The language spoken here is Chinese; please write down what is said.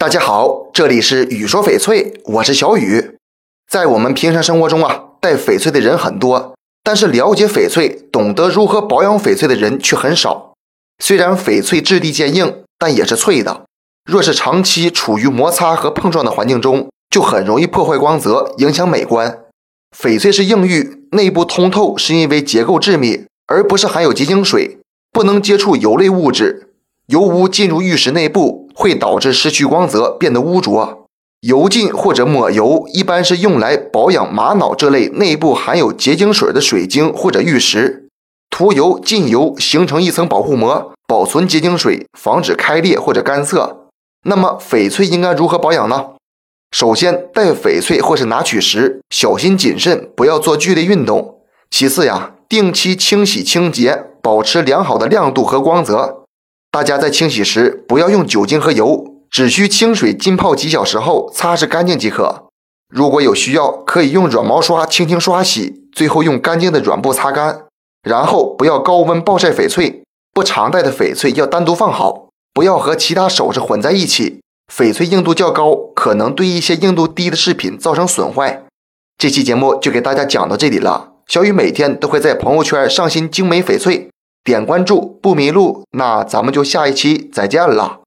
大家好，这里是雨说翡翠，我是小雨。在我们平常生活中啊，戴翡翠的人很多，但是了解翡翠、懂得如何保养翡翠的人却很少。虽然翡翠质地坚硬，但也是脆的。若是长期处于摩擦和碰撞的环境中，就很容易破坏光泽，影响美观。翡翠是硬玉，内部通透是因为结构致密，而不是含有结晶水，不能接触油类物质。油污进入玉石内部，会导致失去光泽，变得污浊。油浸或者抹油一般是用来保养玛瑙这类内部含有结晶水的水晶或者玉石。涂油、浸油形成一层保护膜，保存结晶水，防止开裂或者干涩。那么翡翠应该如何保养呢？首先，戴翡翠或是拿取时小心谨慎，不要做剧烈运动。其次呀，定期清洗清洁，保持良好的亮度和光泽。大家在清洗时不要用酒精和油，只需清水浸泡几小时后擦拭干净即可。如果有需要，可以用软毛刷轻轻刷洗，最后用干净的软布擦干。然后不要高温暴晒翡翠，不常戴的翡翠要单独放好，不要和其他首饰混在一起。翡翠硬度较高，可能对一些硬度低的饰品造成损坏。这期节目就给大家讲到这里了。小雨每天都会在朋友圈上新精美翡翠。点关注不迷路，那咱们就下一期再见了。